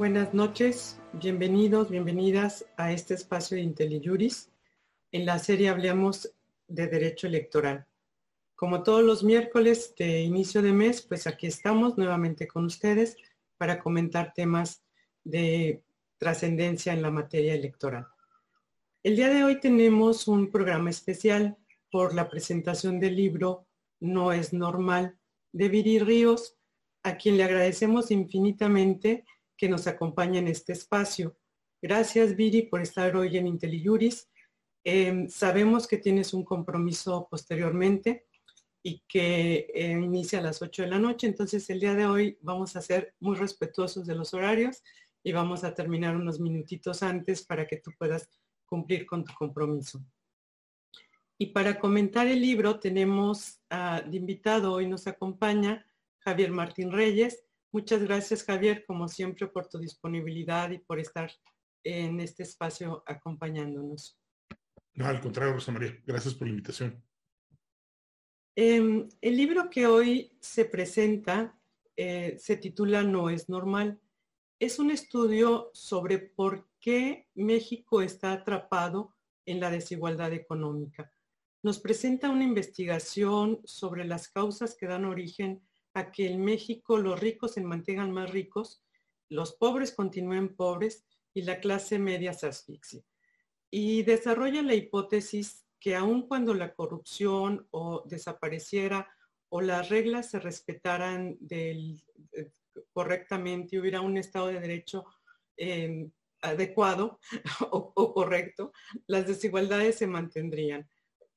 Buenas noches, bienvenidos, bienvenidas a este espacio de IntelliJuris. En la serie hablamos de derecho electoral. Como todos los miércoles de inicio de mes, pues aquí estamos nuevamente con ustedes para comentar temas de trascendencia en la materia electoral. El día de hoy tenemos un programa especial por la presentación del libro No es normal de Viri Ríos, a quien le agradecemos infinitamente que nos acompañe en este espacio. Gracias, Viri, por estar hoy en IntelliJuris. Em, sabemos que tienes un compromiso posteriormente y que eh, inicia a las 8 de la noche, entonces el día de hoy vamos a ser muy respetuosos de los horarios y vamos a terminar unos minutitos antes para que tú puedas cumplir con tu compromiso. Y para comentar el libro tenemos de invitado, hoy nos acompaña Javier Martín Reyes. Muchas gracias Javier, como siempre, por tu disponibilidad y por estar en este espacio acompañándonos. No, al contrario, Rosa María, gracias por la invitación. Em, el libro que hoy se presenta eh, se titula No es normal. Es un estudio sobre por qué México está atrapado en la desigualdad económica nos presenta una investigación sobre las causas que dan origen a que en México los ricos se mantengan más ricos, los pobres continúen pobres y la clase media se asfixie. Y desarrolla la hipótesis que aun cuando la corrupción o desapareciera o las reglas se respetaran del, eh, correctamente, hubiera un Estado de Derecho em, adecuado o correcto, las desigualdades se mantendrían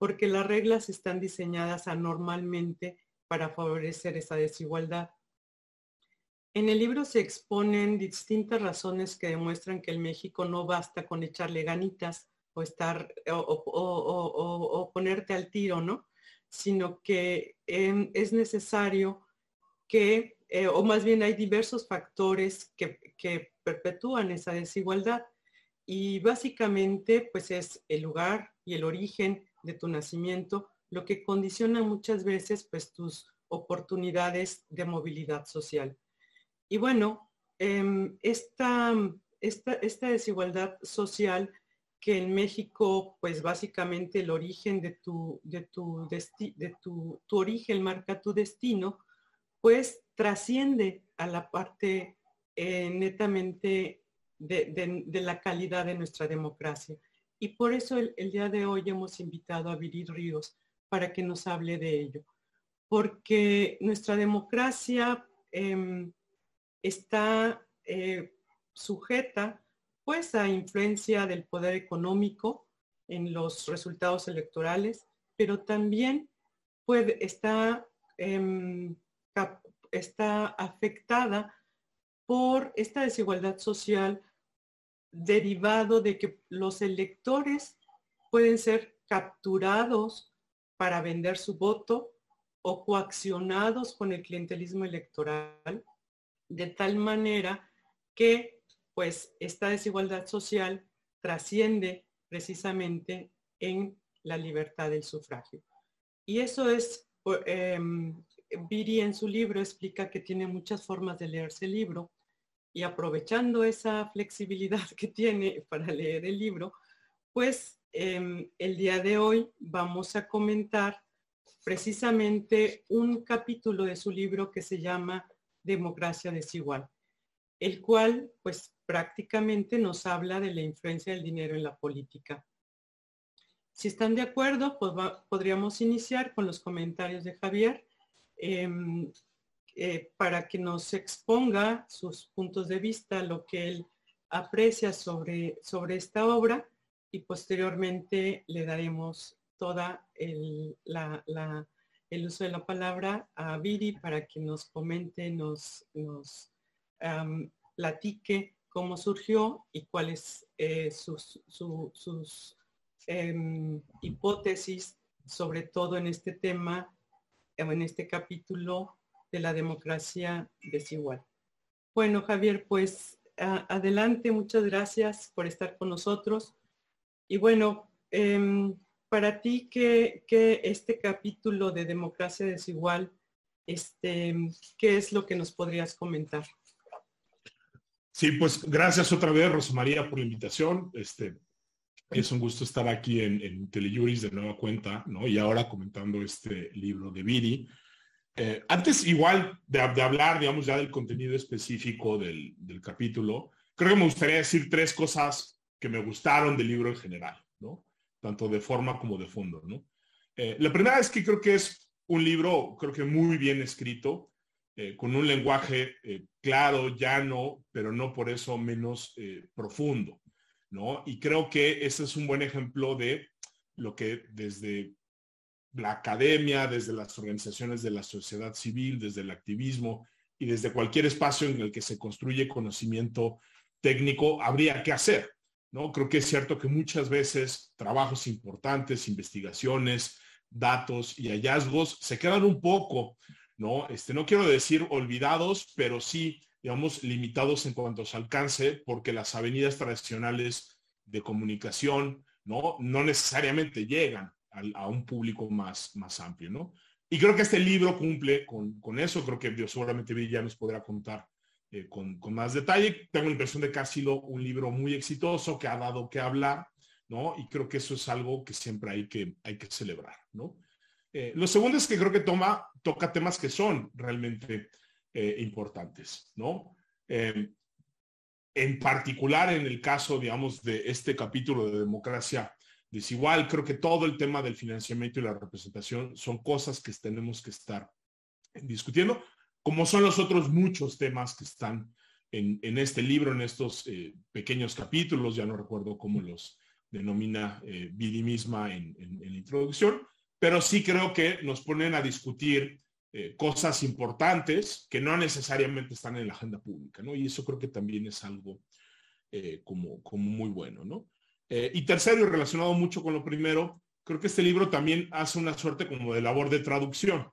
porque las reglas están diseñadas anormalmente para favorecer esa desigualdad. En el libro se exponen distintas razones que demuestran que en México no basta con echarle ganitas o estar o, ponerte al tiro, ¿no? Sino que em, es necesario que, eh, o más bien hay diversos factores que, que perpetúan esa desigualdad. Y básicamente, pues es el lugar y el origen de tu nacimiento, lo que condiciona muchas veces pues tus oportunidades de movilidad social. Y bueno, em, esta, esta, desigualdad social que en México, pues básicamente el origen de tu, de tu, de tu, tu origen marca tu destino, pues trasciende a la parte eh, netamente de, de, la calidad de nuestra democracia. Y por eso el, día de hoy hemos invitado a Viri Ríos para que nos hable de ello. Porque nuestra democracia em, está eh, sujeta pues a influencia del poder económico en los resultados electorales, pero también puede, está, em, está afectada por esta desigualdad social derivado de que los electores pueden ser capturados para vender su voto o coaccionados con el clientelismo electoral, de tal manera que pues esta desigualdad social trasciende precisamente en la libertad del sufragio. Y eso es, eh, Viri en su libro explica que tiene muchas formas de leerse el libro y aprovechando esa flexibilidad que tiene para leer el libro, pues em, el día de hoy vamos a comentar precisamente un capítulo de su libro que se llama Democracia desigual, el cual pues prácticamente nos habla de la influencia del dinero en la política. Si están de acuerdo, pues podríamos iniciar con los comentarios de Javier. Em, eh, para que nos exponga sus puntos de vista, lo que él aprecia sobre, sobre esta obra y posteriormente le daremos toda el, el uso de la palabra a Viri para que nos comente, nos, nos platique cómo surgió y cuáles eh, sus, sus em, hipótesis, sobre todo en este tema, en este capítulo de la democracia desigual. Bueno, Javier, pues adelante, muchas gracias por estar con nosotros. Y bueno, em, para ti, ¿qué, este capítulo de democracia desigual, este, qué es lo que nos podrías comentar? Sí, pues gracias otra vez, Rosa María, por la invitación. Este, es un gusto estar aquí en, en de nueva cuenta, ¿no? Y ahora comentando este libro de Viri. Eh, antes, igual de, hablar, digamos, ya del contenido específico del, capítulo, creo que me gustaría decir tres cosas que me gustaron del libro en general, ¿no? Tanto de forma como de fondo, ¿no? Eh, la primera es que creo que es un libro, creo que muy bien escrito, eh, con un lenguaje claro, llano, pero no por eso menos profundo, ¿no? Y creo que ese es un buen ejemplo de lo que desde la academia, desde las organizaciones de la sociedad civil, desde el activismo y desde cualquier espacio en el que se construye conocimiento técnico, habría que hacer. ¿No? Creo que es cierto que muchas veces trabajos importantes, investigaciones, datos y hallazgos se quedan un poco, ¿no? Este, no quiero decir olvidados, pero sí, digamos, limitados en cuanto a su alcance, porque las avenidas tradicionales de comunicación, ¿no? No necesariamente llegan a, un público más, más amplio, ¿no? Y creo que este libro cumple con, con eso, creo que Dios seguramente ya nos podrá contar eh, con, más detalle. Tengo la impresión de que ha sido un libro muy exitoso, que ha dado que hablar, ¿no? Y creo que eso es algo que siempre hay que, hay que celebrar, ¿no? Eh, lo segundo es que creo que toma, toca temas que son realmente eh, importantes, ¿no? en particular en el caso, digamos, de este capítulo de democracia desigual. Creo que todo el tema del financiamiento y la representación son cosas que tenemos que estar discutiendo, como son los otros muchos temas que están en, este libro, en estos eh, pequeños capítulos, ya no recuerdo cómo los denomina eh, Vidi misma en, la introducción, pero sí creo que nos ponen a discutir eh, cosas importantes que no necesariamente están en la agenda pública, ¿no? Y eso creo que también es algo como, como muy bueno, ¿no? Eh, y tercero, y relacionado mucho con lo primero, creo que este libro también hace una suerte como de labor de traducción,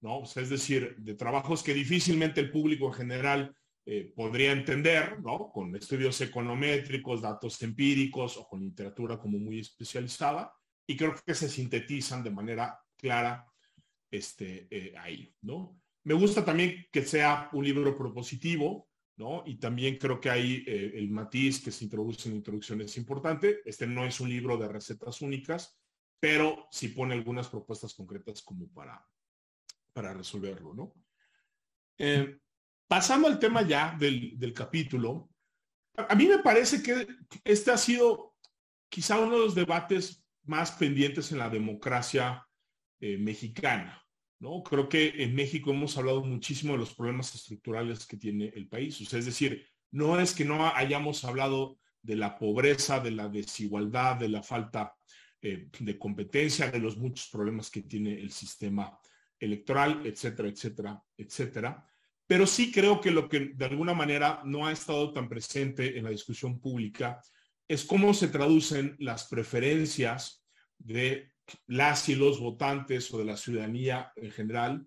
¿no? es decir, de trabajos que difícilmente el público en general eh, podría entender, ¿no? Con estudios econométricos, datos empíricos o con literatura como muy especializada, y creo que se sintetizan de manera clara este, eh, ahí, ¿no? Me gusta también que sea un libro propositivo, y también creo que ahí eh, el matiz que se introduce en la introducción es importante. Este no es un libro de recetas únicas, pero sí pone algunas propuestas concretas como para, para resolverlo, ¿no? Eh, pasando al tema ya del, capítulo, a, mí me parece que este ha sido quizá uno de los debates más pendientes en la democracia eh, mexicana. ¿no? Creo que en México hemos hablado muchísimo de los problemas estructurales que tiene el país. es decir, no es que no hayamos hablado de la pobreza, de la desigualdad, de la falta eh, de competencia, de los muchos problemas que tiene el sistema electoral, etcétera, etcétera, etcétera. Pero sí creo que lo que de alguna manera no ha estado tan presente en la discusión pública es cómo se traducen las preferencias de las y los votantes o de la ciudadanía en general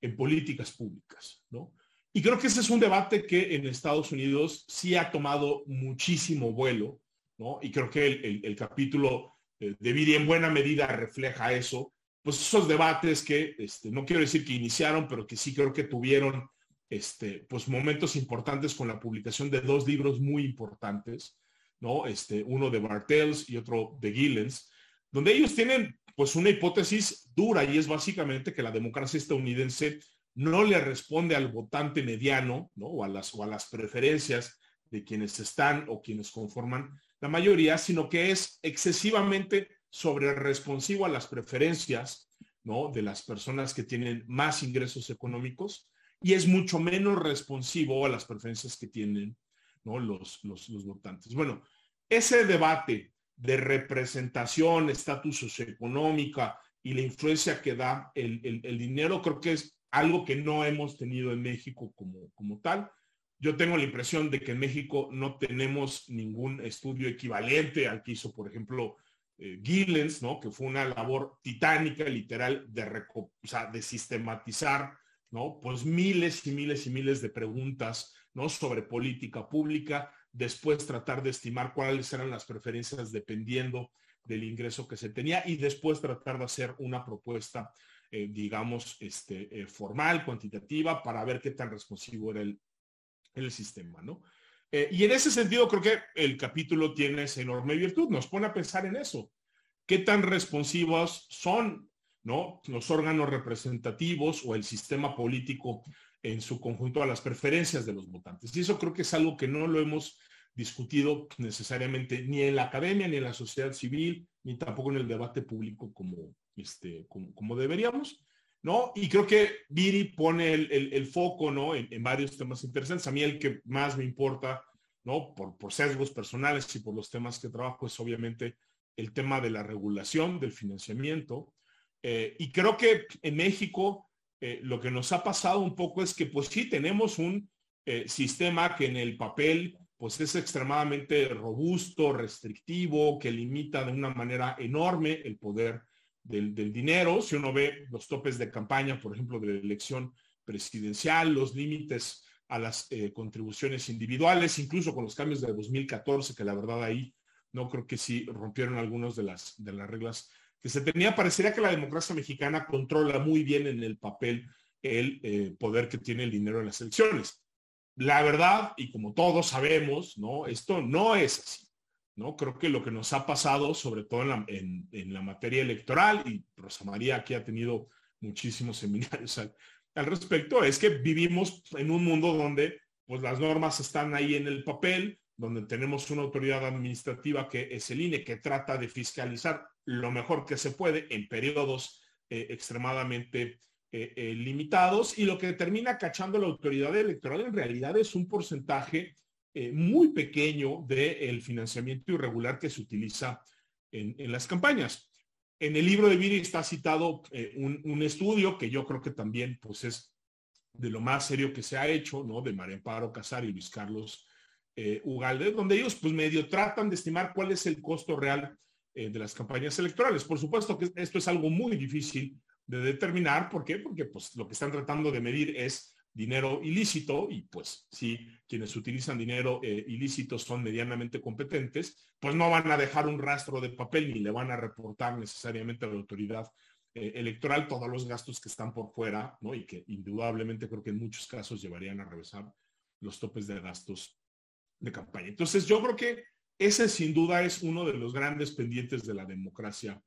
en políticas públicas, ¿no? Y creo que ese es un debate que en Estados Unidos sí ha tomado muchísimo vuelo, ¿no? Y creo que el, capítulo eh, de Viri en buena medida refleja eso, pues esos debates que, este, no quiero decir que iniciaron, pero que sí creo que tuvieron, este, pues momentos importantes con la publicación de dos libros muy importantes, ¿no? Este, uno de Bartels y otro de Gillens, donde ellos tienen pues una hipótesis dura y es básicamente que la democracia estadounidense no le responde al votante mediano ¿no? o, a las, o a las preferencias de quienes están o quienes conforman la mayoría, sino que es excesivamente sobre responsivo a las preferencias ¿no? de las personas que tienen más ingresos económicos y es mucho menos responsivo a las preferencias que tienen ¿no? los, los, los votantes. Bueno, ese debate de representación, estatus socioeconómica y la influencia que da el, dinero, creo que es algo que no hemos tenido en México como, como tal. Yo tengo la impresión de que en México no tenemos ningún estudio equivalente al que hizo, por ejemplo, eh, Gillens, ¿no? que fue una labor titánica, literal, de, o de sistematizar ¿no? pues miles y miles y miles de preguntas ¿no? sobre política pública, después tratar de estimar cuáles eran las preferencias dependiendo del ingreso que se tenía y después tratar de hacer una propuesta, eh, digamos, este, eh, formal, cuantitativa, para ver qué tan responsivo era el, el sistema, ¿no? Eh, y en ese sentido creo que el capítulo tiene esa enorme virtud, nos pone a pensar en eso. ¿Qué tan responsivos son ¿no? los órganos representativos o el sistema político en su conjunto a las preferencias de los votantes? Y eso creo que es algo que no lo hemos discutido necesariamente ni en la academia, ni en la sociedad civil, ni tampoco en el debate público como, este, como, deberíamos. ¿No? Y creo que Viri pone el, foco, ¿no? En, varios temas interesantes. A mí el que más me importa, ¿no? Por, por sesgos personales y por los temas que trabajo es obviamente el tema de la regulación, del financiamiento. Eh, y creo que en México eh, lo que nos ha pasado un poco es que pues sí tenemos un eh, sistema que en el papel pues es extremadamente robusto, restrictivo, que limita de una manera enorme el poder del, dinero. Si uno ve los topes de campaña, por ejemplo, de la elección presidencial, los límites a las contribuciones individuales, incluso con los cambios de 2014, que la verdad ahí no creo que sí rompieron algunas de las, de las reglas que se tenía. Parecería que la democracia mexicana controla muy bien en el papel el eh, poder que tiene el dinero en las elecciones. La verdad, y como todos sabemos, ¿no? Esto no es así. ¿No? Creo que lo que nos ha pasado, sobre todo en la, materia electoral, y Rosa María aquí ha tenido muchísimos seminarios al, al, respecto, es que vivimos en un mundo donde pues, las normas están ahí en el papel, donde tenemos una autoridad administrativa que es el INE, que trata de fiscalizar lo mejor que se puede en periodos eh, extremadamente eh, eh, limitados y lo que termina cachando la autoridad electoral en realidad es un porcentaje muy pequeño del financiamiento irregular que se utiliza en, las campañas. En el libro de Viri está citado un, un, estudio que yo creo que también pues es de lo más serio que se ha hecho, ¿no? De María Amparo Casar y Luis Carlos eh, Ugalde, donde ellos pues medio tratan de estimar cuál es el costo real eh, de las campañas electorales. Por supuesto que esto es algo muy difícil de determinar. ¿Por qué? Porque pues lo que están tratando de medir es dinero ilícito y pues si quienes utilizan dinero eh, ilícito son medianamente competentes, pues no van a dejar un rastro de papel ni le van a reportar necesariamente a la autoridad electoral todos los gastos que están por fuera, ¿no? Y que indudablemente creo que en muchos casos llevarían a regresar los topes de gastos de campaña. Entonces yo creo que ese sin duda es uno de los grandes pendientes de la democracia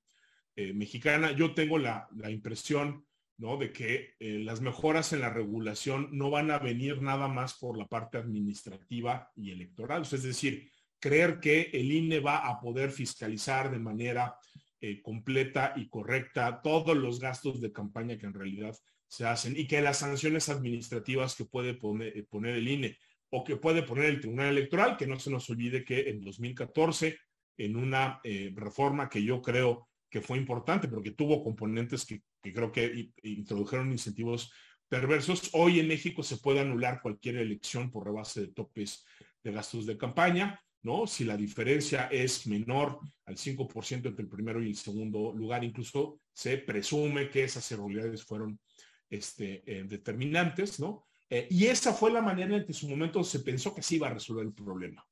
eh, mexicana. Yo tengo la, impresión ¿no? de que eh, las mejoras en la regulación no van a venir nada más por la parte administrativa y electoral. es decir, creer que el INE va a poder fiscalizar de manera eh, completa y correcta todos los gastos de campaña que en realidad se hacen y que las sanciones administrativas que puede poner, poner el INE o que puede poner el Tribunal Electoral, que no se nos olvide que en 2014, en una eh, reforma que yo creo que fue importante, pero que tuvo componentes que, creo que introdujeron incentivos perversos, hoy en México se puede anular cualquier elección por rebase de topes de gastos de campaña, ¿no? Si la diferencia es menor al 5% entre el primero y el segundo lugar, incluso se presume que esas irregularidades fueron este, eh, determinantes, ¿no? Eh, y esa fue la manera en que en su momento se pensó que se iba a resolver el problema,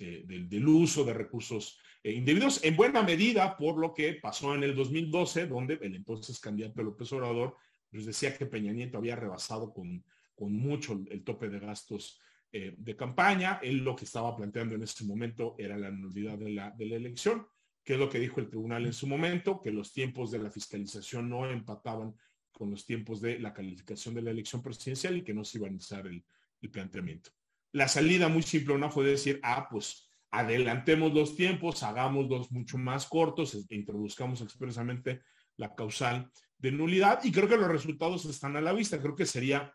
eh, del, uso de recursos eh, indebidos, en buena medida por lo que pasó en el 2012, donde el entonces candidato López Obrador pues decía que Peña Nieto había rebasado con, mucho el tope de gastos de campaña. Él lo que estaba planteando en ese momento era la nulidad de la, elección, que es lo que dijo el tribunal en su momento, que los tiempos de la fiscalización no empataban con los tiempos de la calificación de la elección presidencial y que no se iba a iniciar el, planteamiento. La salida muy simple una fue decir, ah, pues adelantemos los tiempos, hagámoslos mucho más cortos, e introduzcamos expresamente la causal de nulidad y creo que los resultados están a la vista. Creo que sería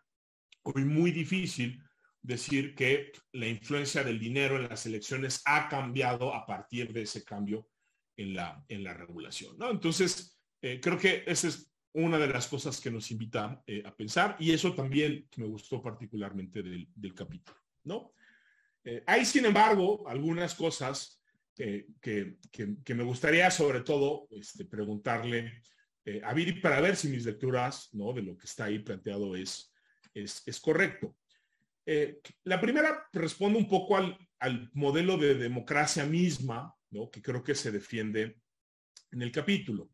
hoy muy difícil decir que la influencia del dinero en las elecciones ha cambiado a partir de ese cambio en la, en la regulación. ¿no? Entonces, eh, creo que ese es una de las cosas que nos invita eh, a pensar y eso también me gustó particularmente del, capítulo, ¿no? Eh, hay, sin embargo, algunas cosas que, me gustaría sobre todo este, preguntarle eh, a Viri para ver si mis lecturas, ¿no? De lo que está ahí planteado es, es, correcto. la primera responde un poco al, al modelo de democracia misma, ¿no? Que creo que se defiende en el capítulo.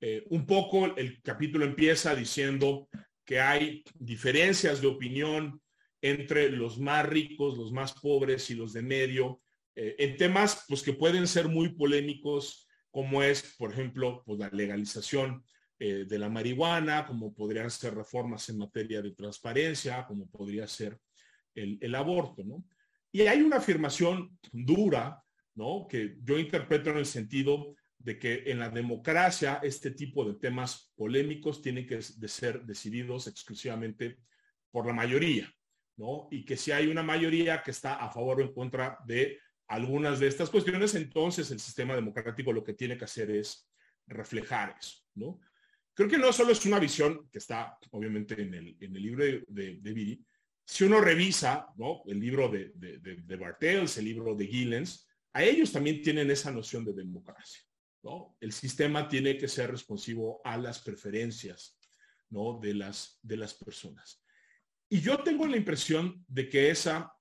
Eh, un poco el capítulo empieza diciendo que hay diferencias de opinión entre los más ricos, los más pobres y los de medio, eh, en temas pues, que pueden ser muy polémicos, como es, por ejemplo, pues, la legalización eh, de la marihuana, como podrían ser reformas en materia de transparencia, como podría ser el, el aborto, ¿no? Y hay una afirmación dura, ¿no? Que yo interpreto en el sentido de que en la democracia este tipo de temas polémicos tienen que de ser decididos exclusivamente por la mayoría, ¿no? Y que si hay una mayoría que está a favor o en contra de algunas de estas cuestiones, entonces el sistema democrático lo que tiene que hacer es reflejar eso, ¿no? Creo que no solo es una visión que está obviamente en el, en el libro de, de, Viri, si uno revisa ¿no? el libro de, de, de Bartels, el libro de Gillens, a ellos también tienen esa noción de democracia. ¿no? El sistema tiene que ser responsivo a las preferencias ¿no? de, las, de las personas. Y yo tengo la impresión de que esa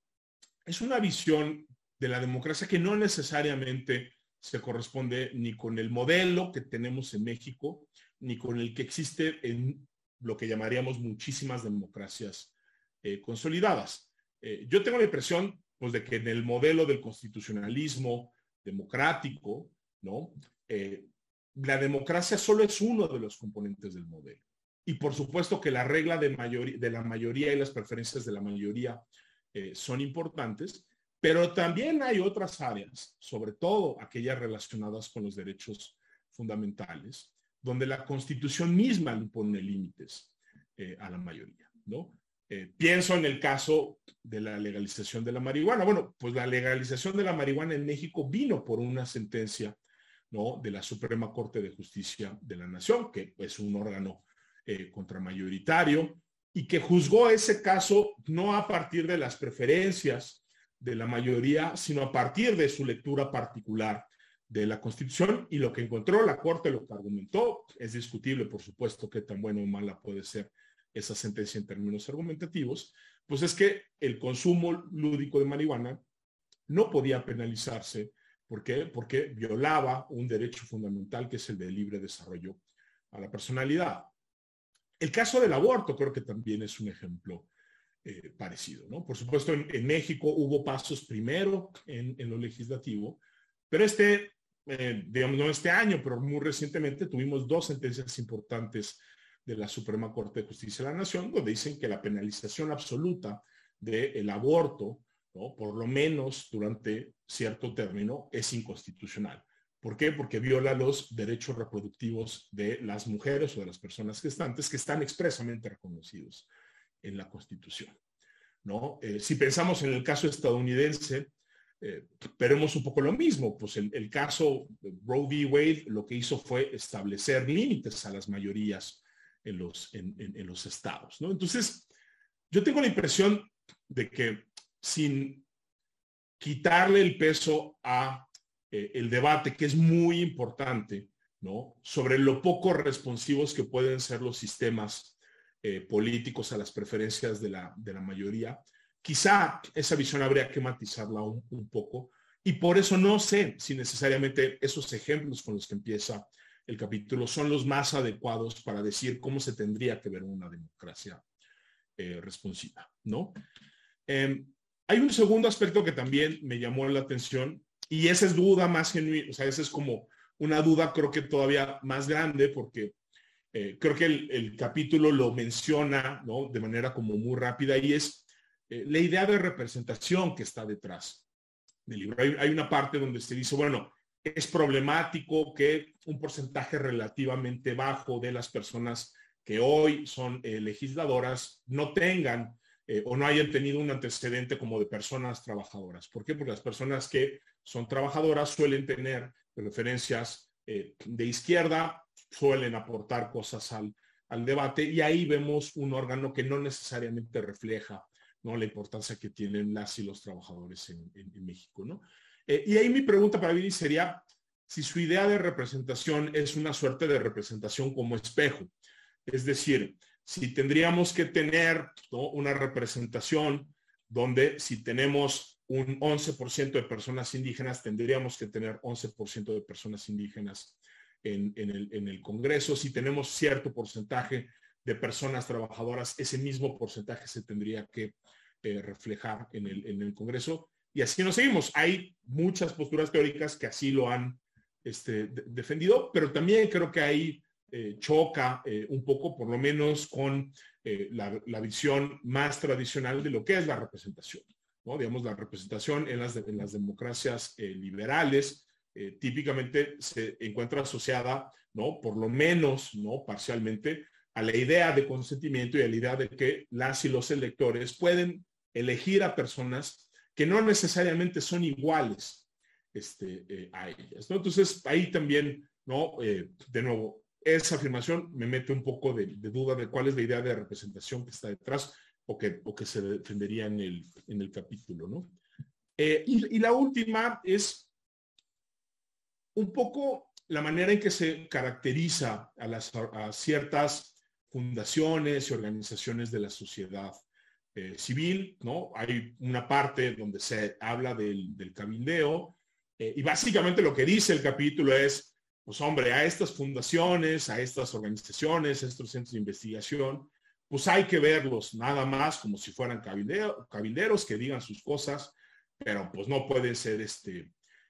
es una visión de la democracia que no necesariamente se corresponde ni con el modelo que tenemos en México, ni con el que existe en lo que llamaríamos muchísimas democracias eh, consolidadas. Eh, yo tengo la impresión pues, de que en el modelo del constitucionalismo democrático, ¿no? Eh, la democracia solo es uno de los componentes del modelo. Y por supuesto que la regla de, de la mayoría y las preferencias de la mayoría eh, son importantes, pero también hay otras áreas, sobre todo aquellas relacionadas con los derechos fundamentales, donde la constitución misma impone límites eh, a la mayoría, ¿no? pienso en el caso de la legalización de la marihuana. Bueno, pues la legalización de la marihuana en México vino por una sentencia ¿no? de la Suprema Corte de Justicia de la Nación, que es un órgano eh, contramayoritario, y que juzgó ese caso no a partir de las preferencias de la mayoría, sino a partir de su lectura particular de la Constitución y lo que encontró la Corte, lo que argumentó, es discutible, por supuesto, qué tan buena o mala puede ser esa sentencia en términos argumentativos, pues es que el consumo lúdico de marihuana no podía penalizarse ¿Por? Porque violaba un derecho fundamental que es el de libre desarrollo a la personalidad. El caso del aborto creo que también es un ejemplo eh, parecido, ¿no? Por supuesto, en, México hubo pasos primero en, lo legislativo, pero este, eh, digamos, no este año, pero muy recientemente tuvimos dos sentencias importantes de la Suprema Corte de Justicia de la Nación, donde dicen que la penalización absoluta del aborto por lo menos durante cierto término, es inconstitucional. ¿Por qué? Porque viola los derechos reproductivos de las mujeres o de las personas gestantes que están expresamente reconocidos en la Constitución. ¿no? Eh, si pensamos en el caso estadounidense, eh, veremos un poco lo mismo. Pues el, caso Roe v. Wade lo que hizo fue establecer límites a las mayorías en los, en, en los estados. ¿no? Entonces, yo tengo la impresión de que sin quitarle el peso a eh, el debate que es muy importante, ¿no? Sobre lo poco responsivos que pueden ser los sistemas eh, políticos a las preferencias de la, de la mayoría. Quizá esa visión habría que matizarla un, poco y por eso no sé si necesariamente esos ejemplos con los que empieza el capítulo son los más adecuados para decir cómo se tendría que ver una democracia eh, responsiva, ¿no? Em, hay un segundo aspecto que también me llamó la atención y esa es duda más genuina, o sea, esa es como una duda creo que todavía más grande porque eh, creo que el, capítulo lo menciona ¿no? de manera como muy rápida y es eh, la idea de representación que está detrás del libro. Hay, una parte donde se dice, bueno, es problemático que un porcentaje relativamente bajo de las personas que hoy son eh, legisladoras no tengan o no hayan tenido un antecedente como de personas trabajadoras. ¿Por qué? Porque las personas que son trabajadoras suelen tener preferencias eh, de izquierda, suelen aportar cosas al, debate y ahí vemos un órgano que no necesariamente refleja ¿no? la importancia que tienen las y los trabajadores en, México. ¿no? Eh, y ahí mi pregunta para Viri sería si su idea de representación es una suerte de representación como espejo. Es decir, si tendríamos que tener una representación donde si tenemos un 11% de personas indígenas, tendríamos que tener 11% de personas indígenas en, el, Congreso. Si tenemos cierto porcentaje de personas trabajadoras, ese mismo porcentaje se tendría que reflejar en el, en el Congreso. Y así nos seguimos. Hay muchas posturas teóricas que así lo han este, defendido, pero también creo que ahí choca un poco, por lo menos, con la, la, visión más tradicional de lo que es la representación. ¿No? Digamos, la representación en las, democracias liberales típicamente se encuentra asociada, ¿no? Por lo menos, ¿no? Parcialmente a la idea de consentimiento y a la idea de que las y los electores pueden elegir a personas que no necesariamente son iguales este, eh, a ellas. ¿no? Entonces, ahí también, ¿no? Eh, de nuevo, esa afirmación me mete un poco de, duda de cuál es la idea de representación que está detrás o que, o que se defendería en el, en el capítulo. ¿no? Eh, y, la última es un poco la manera en que se caracteriza a, las, ciertas fundaciones y organizaciones de la sociedad eh, civil, ¿no? Hay una parte donde se habla del, del cabildeo eh, y básicamente lo que dice el capítulo es, pues hombre, a estas fundaciones, a estas organizaciones, a estos centros de investigación, pues hay que verlos nada más como si fueran cabilderos que digan sus cosas, pero pues no pueden ser este,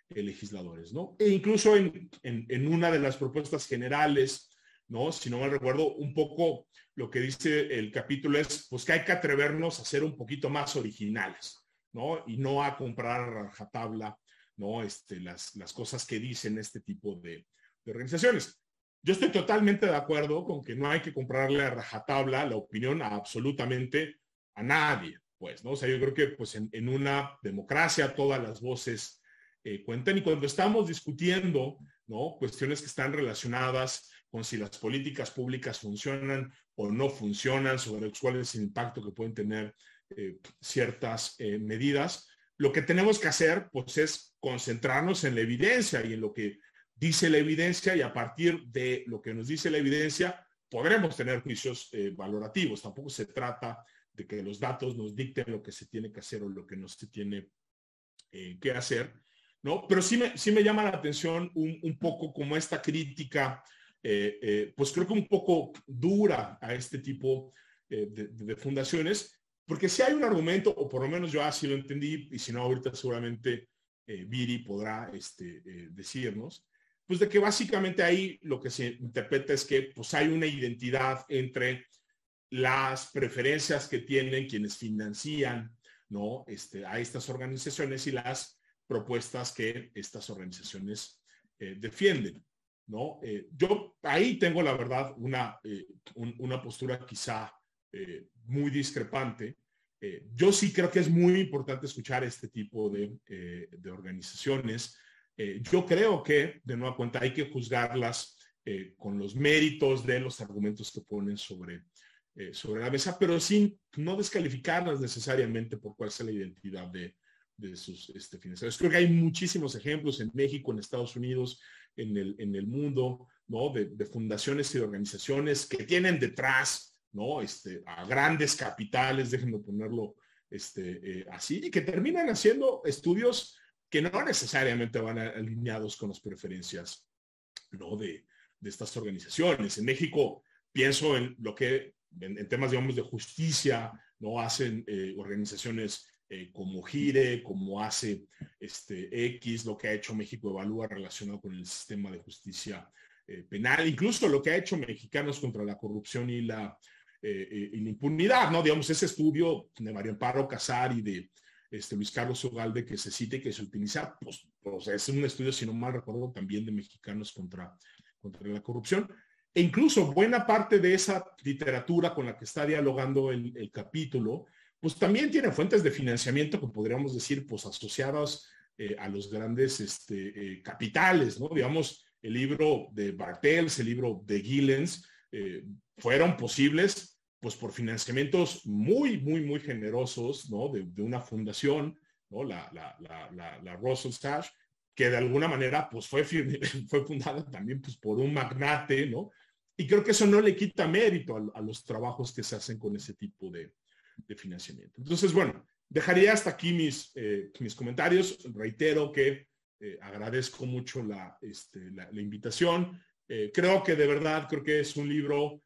legisladores, ¿no? E incluso en, en, una de las propuestas generales ¿no? Si no me recuerdo, un poco lo que dice el capítulo es, pues que hay que atrevernos a ser un poquito más originales, ¿no? Y no a comprar a rajatabla, ¿no? Este, las, las cosas que dicen este tipo de, organizaciones. Yo estoy totalmente de acuerdo con que no hay que comprarle a rajatabla la opinión a absolutamente a nadie, pues, ¿no? O sea, yo creo que pues en, una democracia todas las voces eh, cuentan y cuando estamos discutiendo, ¿no? Cuestiones que están relacionadas con si las políticas públicas funcionan o no funcionan, sobre cuál es el impacto que pueden tener eh, ciertas eh, medidas. Lo que tenemos que hacer, pues, es concentrarnos en la evidencia y en lo que dice la evidencia y a partir de lo que nos dice la evidencia, podremos tener juicios eh, valorativos. Tampoco se trata de que los datos nos dicten lo que se tiene que hacer o lo que no se tiene que hacer, ¿no? Pero sí me, sí me llama la atención un, un poco como esta crítica eh, eh, pues creo que un poco dura a este tipo eh, de, fundaciones, porque si hay un argumento, o por lo menos yo así lo entendí, y si no ahorita seguramente Viri podrá este, decirnos, pues de que básicamente ahí lo que se interpreta es que pues hay una identidad entre las preferencias que tienen quienes financian ¿no? este, a estas organizaciones y las propuestas que estas organizaciones defienden. ¿no? Eh, yo ahí tengo la verdad una, eh, una postura quizá eh, muy discrepante. yo sí creo que es muy importante escuchar este tipo de, de organizaciones. Yo creo que, de nueva cuenta, hay que juzgarlas con los méritos de los argumentos que ponen sobre, sobre la mesa, pero sin no descalificarlas necesariamente por cuál sea la identidad de, de sus este, financieros. Creo que hay muchísimos ejemplos en México, en Estados Unidos, en el, en el mundo, ¿no? De, fundaciones y organizaciones que tienen detrás, ¿no? Este, a grandes capitales, déjenme ponerlo este, eh, así, y que terminan haciendo estudios que no necesariamente van alineados con las preferencias, ¿no? De, de estas organizaciones. En México, pienso en lo que, en, temas, digamos, de justicia, ¿no? Hacen eh, organizaciones eh, como Gire, como hace este, X, lo que ha hecho México Evalúa relacionado con el sistema de justicia eh, penal, incluso lo que ha hecho Mexicanos contra la corrupción y la, impunidad, ¿no? Digamos, ese estudio de María Amparo Casar y de este, Luis Carlos Ugalde que se cite y que se utiliza, pues, es un estudio, si no mal recuerdo, también de Mexicanos contra, contra la corrupción. E incluso buena parte de esa literatura con la que está dialogando el, el capítulo pues también tiene fuentes de financiamiento que podríamos decir, pues asociadas eh, a los grandes este, eh, capitales, ¿no? Digamos, el libro de Bartels, el libro de Gillens, eh, fueron posibles, pues por financiamientos muy, muy, muy generosos, ¿no? De, una fundación, ¿no? La, la, la, la, Russell Sash, que de alguna manera, pues fue, fue fundada también, pues por un magnate, ¿no? Y creo que eso no le quita mérito a los trabajos que se hacen con ese tipo de, de financiamiento. Entonces, bueno, dejaría hasta aquí mis, eh, mis comentarios. Reitero que eh, agradezco mucho la, este, la, invitación. Eh, creo que de verdad, creo que es un libro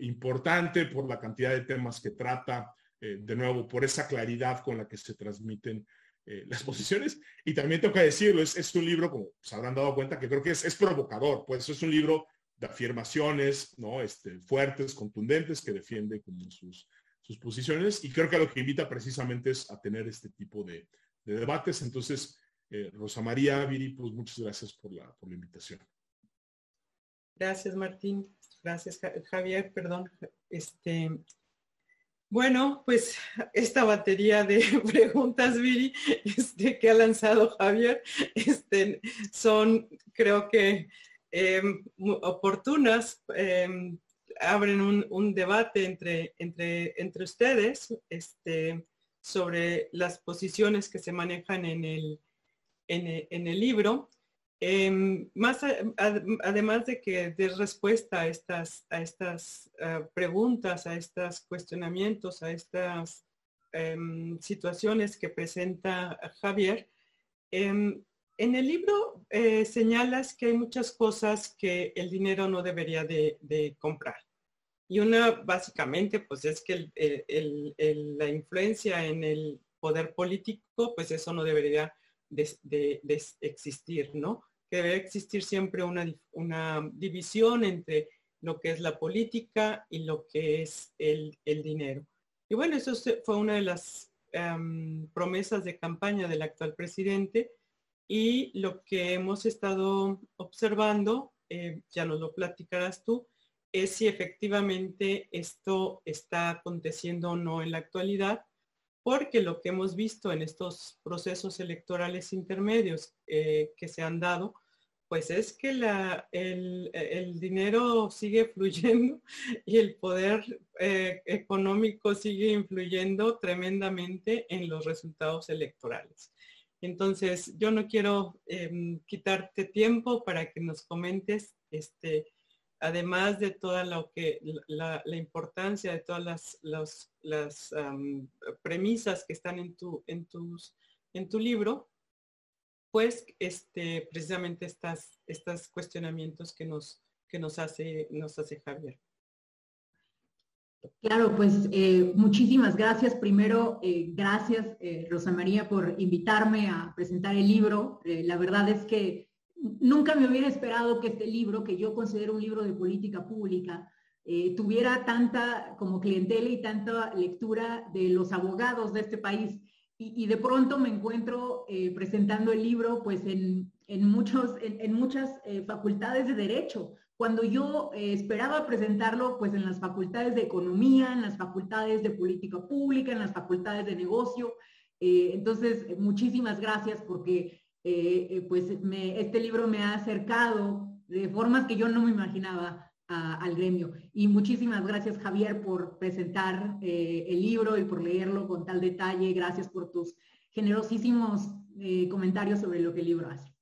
importante por la cantidad de temas que trata, de nuevo, por esa claridad con la que se transmiten las posiciones. Y también tengo que decirlo, es, es un libro, como se habrán dado cuenta, que creo que es, es provocador, pues es un libro de afirmaciones ¿no? este, fuertes, contundentes, que defiende como sus, sus posiciones y creo que lo que invita precisamente es a tener este tipo de, debates. Entonces, eh, Rosa María, Viri, pues muchas gracias por la, por la invitación. Gracias, Martín. Gracias, Javier, perdón. Este, bueno, pues esta batería de preguntas, Viri, este, que ha lanzado Javier, este, son, creo que Em, oportunas em, abren un, debate entre, entre, entre ustedes este, sobre las posiciones que se manejan en el, en el, libro. Em, más además de que dé respuesta a estas, a estas ah, preguntas, a estos cuestionamientos, a estas situaciones que presenta Javier, en el libro eh, señalas que hay muchas cosas que el dinero no debería de, comprar. Y una básicamente pues es que la influencia en el poder político, pues eso no debería de, existir, ¿no? Que debe existir siempre una, división entre lo que es la política y lo que es el, dinero. Y bueno, eso fue una de las em, promesas de campaña del actual presidente y lo que hemos estado observando, eh, ya nos lo platicarás tú, es si efectivamente esto está aconteciendo o no en la actualidad, porque lo que hemos visto en estos procesos electorales intermedios eh, que se han dado, pues es que la, el, dinero sigue fluyendo y el poder eh, económico sigue influyendo tremendamente en los resultados electorales. Entonces, yo no quiero em, quitarte tiempo para que nos comentes, este, además de toda lo que, la, importancia de todas las, premisas que están en tu, en, tus, en tu libro, pues este, precisamente estas, estos cuestionamientos que nos, que nos, hace, nos hace Javier. Claro, pues eh, muchísimas gracias. Primero, eh, gracias eh, Rosa María por invitarme a presentar el libro. la verdad es que nunca me hubiera esperado que este libro, que yo considero un libro de política pública, tuviera tanta como clientela y tanta lectura de los abogados de este país. Y, de pronto me encuentro presentando el libro pues en, muchos, en muchas facultades de derecho, cuando yo eh, esperaba presentarlo pues en las facultades de economía, en las facultades de política pública, en las facultades de negocio. Eh, entonces, muchísimas gracias porque eh, pues este libro me ha acercado de formas que yo no me imaginaba al gremio. Y muchísimas gracias Javier por presentar el libro y por leerlo con tal detalle. Gracias por tus generosísimos comentarios sobre lo que el libro hace.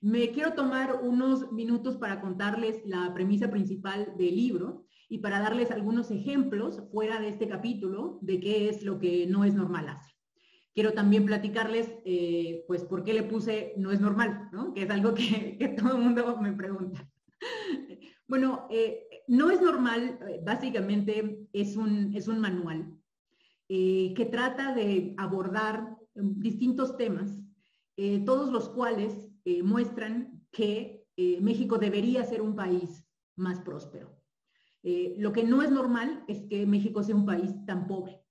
Me quiero tomar unos minutos para contarles la premisa principal del libro y para darles algunos ejemplos fuera de este capítulo de qué es lo que no es normal hacer. Quiero también platicarles, eh, pues, por qué le puse no es normal, ¿no? Que es algo que, todo el mundo me pregunta. Bueno, eh, no es normal, eh, básicamente es un, es un manual que trata de abordar distintos temas, todos los cuales eh, muestran que eh, México debería ser un país más próspero. Eh, lo que no es normal es que México sea un país tan pobre.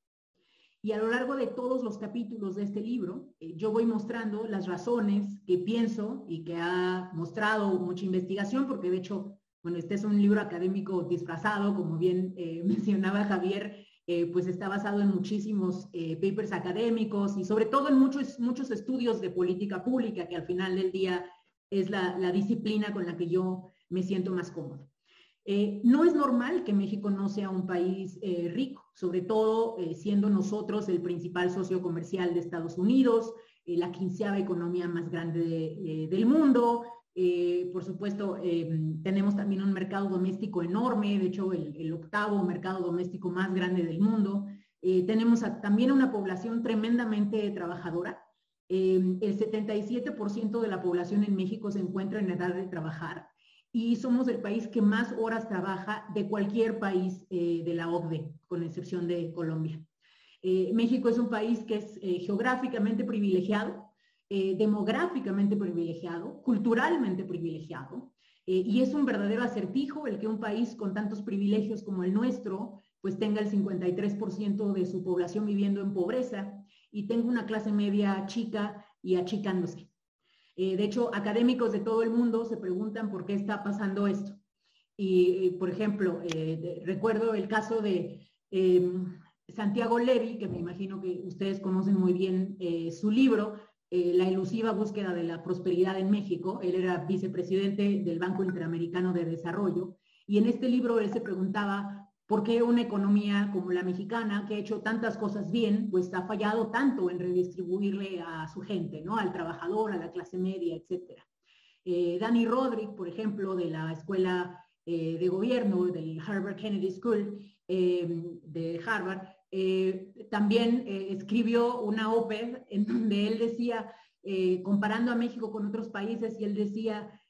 Y a lo largo de todos los capítulos de este libro, yo voy mostrando las razones que pienso y que ha mostrado mucha investigación, porque de hecho, bueno, este es un libro académico disfrazado, como bien mencionaba Javier, pues está basado en muchísimos papers académicos y sobre todo en muchos, muchos estudios de política pública, que al final del día es la, disciplina con la que yo me siento más cómodo. Eh, no es normal que México no sea un país eh, rico, sobre todo eh, siendo nosotros el principal socio comercial de Estados Unidos, la quinceava economía más grande del mundo, eh, por supuesto, eh, tenemos también un mercado doméstico enorme, de hecho el, octavo mercado doméstico más grande del mundo. Eh, tenemos también una población tremendamente trabajadora. el 77% de la población en México se encuentra en edad de trabajar y somos el país que más horas trabaja de cualquier país de la OCDE, con excepción de Colombia. México es un país que es geográficamente privilegiado, demográficamente privilegiado, culturalmente privilegiado, y es un verdadero acertijo el que un país con tantos privilegios como el nuestro, pues tenga el 53% de su población viviendo en pobreza y tenga una clase media chica y achicándose. Eh, de hecho, académicos de todo el mundo se preguntan por qué está pasando esto. Y, por ejemplo, eh, recuerdo el caso de em, Santiago Levy, que me imagino que ustedes conocen muy bien eh, su libro, La ilusiva búsqueda de la prosperidad en México. Él era vicepresidente del Banco Interamericano de Desarrollo. Y en este libro él se preguntaba ¿Por qué una economía como la mexicana, que ha hecho tantas cosas bien, pues ha fallado tanto en redistribuirle a su gente, ¿no? Al trabajador, a la clase media, etcétera? Eh, Danny Roderick, por ejemplo, de la Escuela eh, de Gobierno del Harvard Kennedy School eh, de Harvard, también escribió una OPED en donde él decía, comparando a México con otros países, y él decía,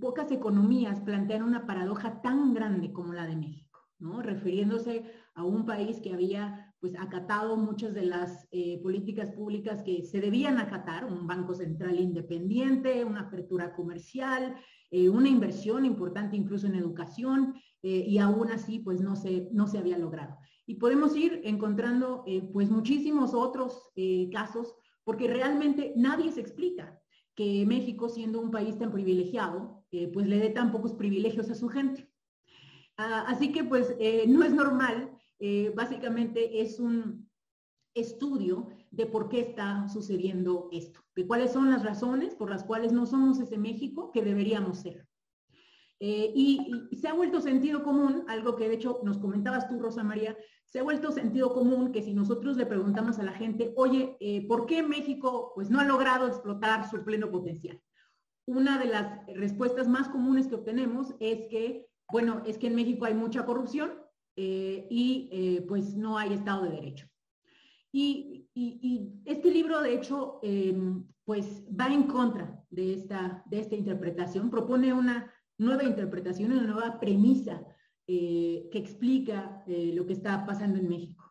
pocas economías plantean una paradoja tan grande como la de México. Refiriéndose a un país que había pues acatado muchas de las eh, políticas públicas que se debían acatar, un banco central independiente, una apertura comercial, eh, una inversión importante incluso en educación, eh, y aún así pues no se, no se había logrado. Y podemos ir encontrando pues muchísimos otros casos, porque realmente nadie se explica que México, siendo un país tan privilegiado, pues le dé tan pocos privilegios a su gente. Ah, así que pues eh, no es normal, eh, básicamente es un estudio de por qué está sucediendo esto, de cuáles son las razones por las cuales no somos ese México que deberíamos ser. Eh, y, se ha vuelto sentido común, algo que de hecho nos comentabas tú, Rosa María, se ha vuelto sentido común que si nosotros le preguntamos a la gente, oye, ¿por qué México pues, no ha logrado explotar su pleno potencial? Una de las respuestas más comunes que obtenemos es que bueno, es que en México hay mucha corrupción eh, y eh, pues no hay Estado de Derecho. Y, este libro, de hecho, em, pues va en contra de esta, de esta interpretación, propone una nueva interpretación, una nueva premisa eh, que explica lo que está pasando en México.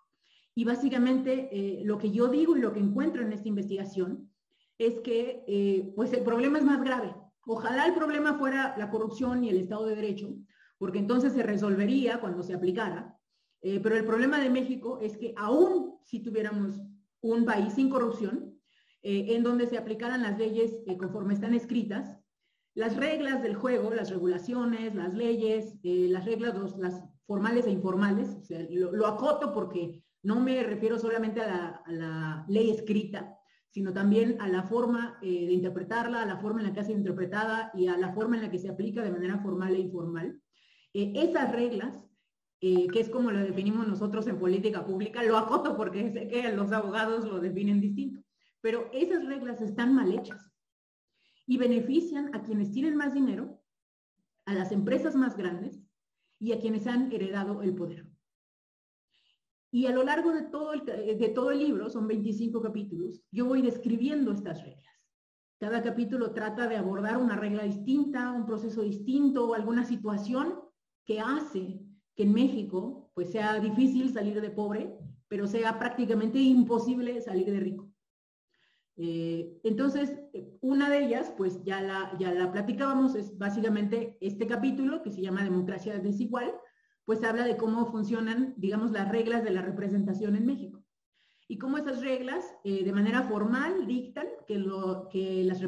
Y básicamente lo que yo digo y lo que encuentro en esta investigación es que pues el problema es más grave. Ojalá el problema fuera la corrupción y el Estado de Derecho, porque entonces se resolvería cuando se aplicara. Eh, pero el problema de México es que aún si tuviéramos un país sin corrupción, eh, en donde se aplicaran las leyes eh, conforme están escritas, las reglas del juego, las regulaciones, las leyes, las reglas, las formales e informales, lo, acoto porque no me refiero solamente a la, ley escrita, sino también a la forma de interpretarla, a la forma en la que ha sido interpretada y a la forma en la que se aplica de manera formal e informal. Eh, esas reglas, eh, que es como lo definimos nosotros en política pública, lo acoto porque sé que los abogados lo definen distinto, pero esas reglas están mal hechas y benefician a quienes tienen más dinero, a las empresas más grandes y a quienes han heredado el poder. Y a lo largo de todo el, de todo el libro, son 25 capítulos, yo voy describiendo estas reglas. Cada capítulo trata de abordar una regla distinta, un proceso distinto o alguna situación que hace que en México pues sea difícil salir de pobre, pero sea prácticamente imposible salir de rico. Eh, entonces, una de ellas, pues ya la, ya la platicábamos, es básicamente este capítulo que se llama Democracia Desigual, pues habla de cómo funcionan, digamos, las reglas de la representación en México. Y cómo esas reglas, eh, de manera formal, dictan que, lo, que, las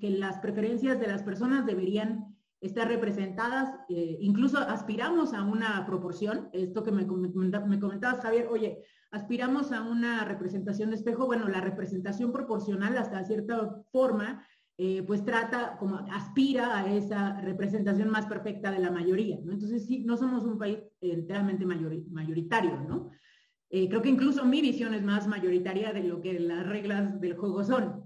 que las preferencias de las personas deberían estar representadas, eh, incluso aspiramos a una proporción, esto que me, me comentabas Javier, oye, aspiramos a una representación de espejo, bueno, la representación proporcional hasta cierta forma, eh, pues trata, como aspira a esa representación más perfecta de la mayoría, ¿no? Entonces sí, no somos un país enteramente mayoritario, ¿no? Eh, creo que incluso mi visión es más mayoritaria de lo que las reglas del juego son.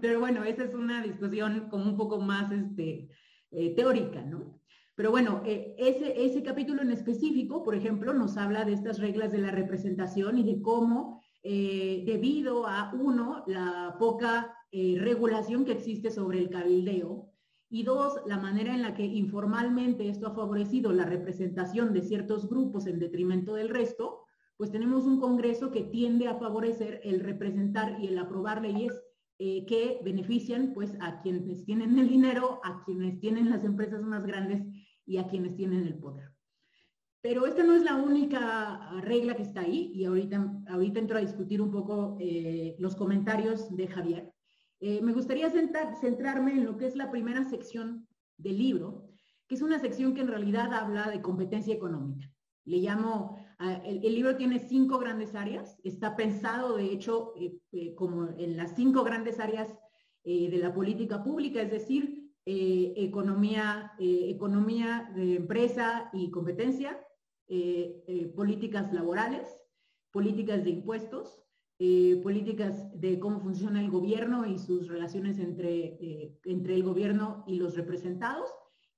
pero bueno, esa es una discusión como un poco más, este, eh, teórica, ¿no? Pero bueno, eh, ese, ese capítulo en específico, por ejemplo, nos habla de estas reglas de la representación y de cómo, eh, debido a, uno, la poca regulación que existe sobre el cabildeo, y dos, la manera en la que informalmente esto ha favorecido la representación de ciertos grupos en detrimento del resto, pues tenemos un Congreso que tiende a favorecer el representar y el aprobar leyes eh, que benefician pues a quienes tienen el dinero, a quienes tienen las empresas más grandes y a quienes tienen el poder. Pero esta no es la única regla que está ahí y ahorita, ahorita entro a discutir un poco eh, los comentarios de Javier. Eh, me gustaría centrarme en lo que es la primera sección del libro, que es una sección que en realidad habla de competencia económica. Le llamo, el, libro tiene cinco grandes áreas, está pensado de hecho eh, como en las cinco grandes áreas de la política pública, es decir, economía, economía de empresa y competencia, políticas laborales, políticas de impuestos, políticas de cómo funciona el gobierno y sus relaciones entre, entre el gobierno y los representados,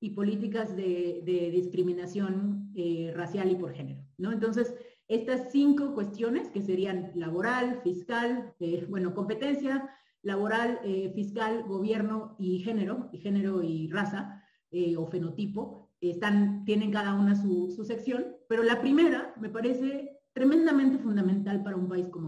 y políticas de, discriminación eh, racial y por género. ¿no? Entonces, estas cinco cuestiones que serían laboral, fiscal, eh, bueno, competencia, laboral, eh, fiscal, gobierno y género, y género y raza o fenotipo, están, tienen cada una su, su sección, pero la primera me parece tremendamente fundamental para un país como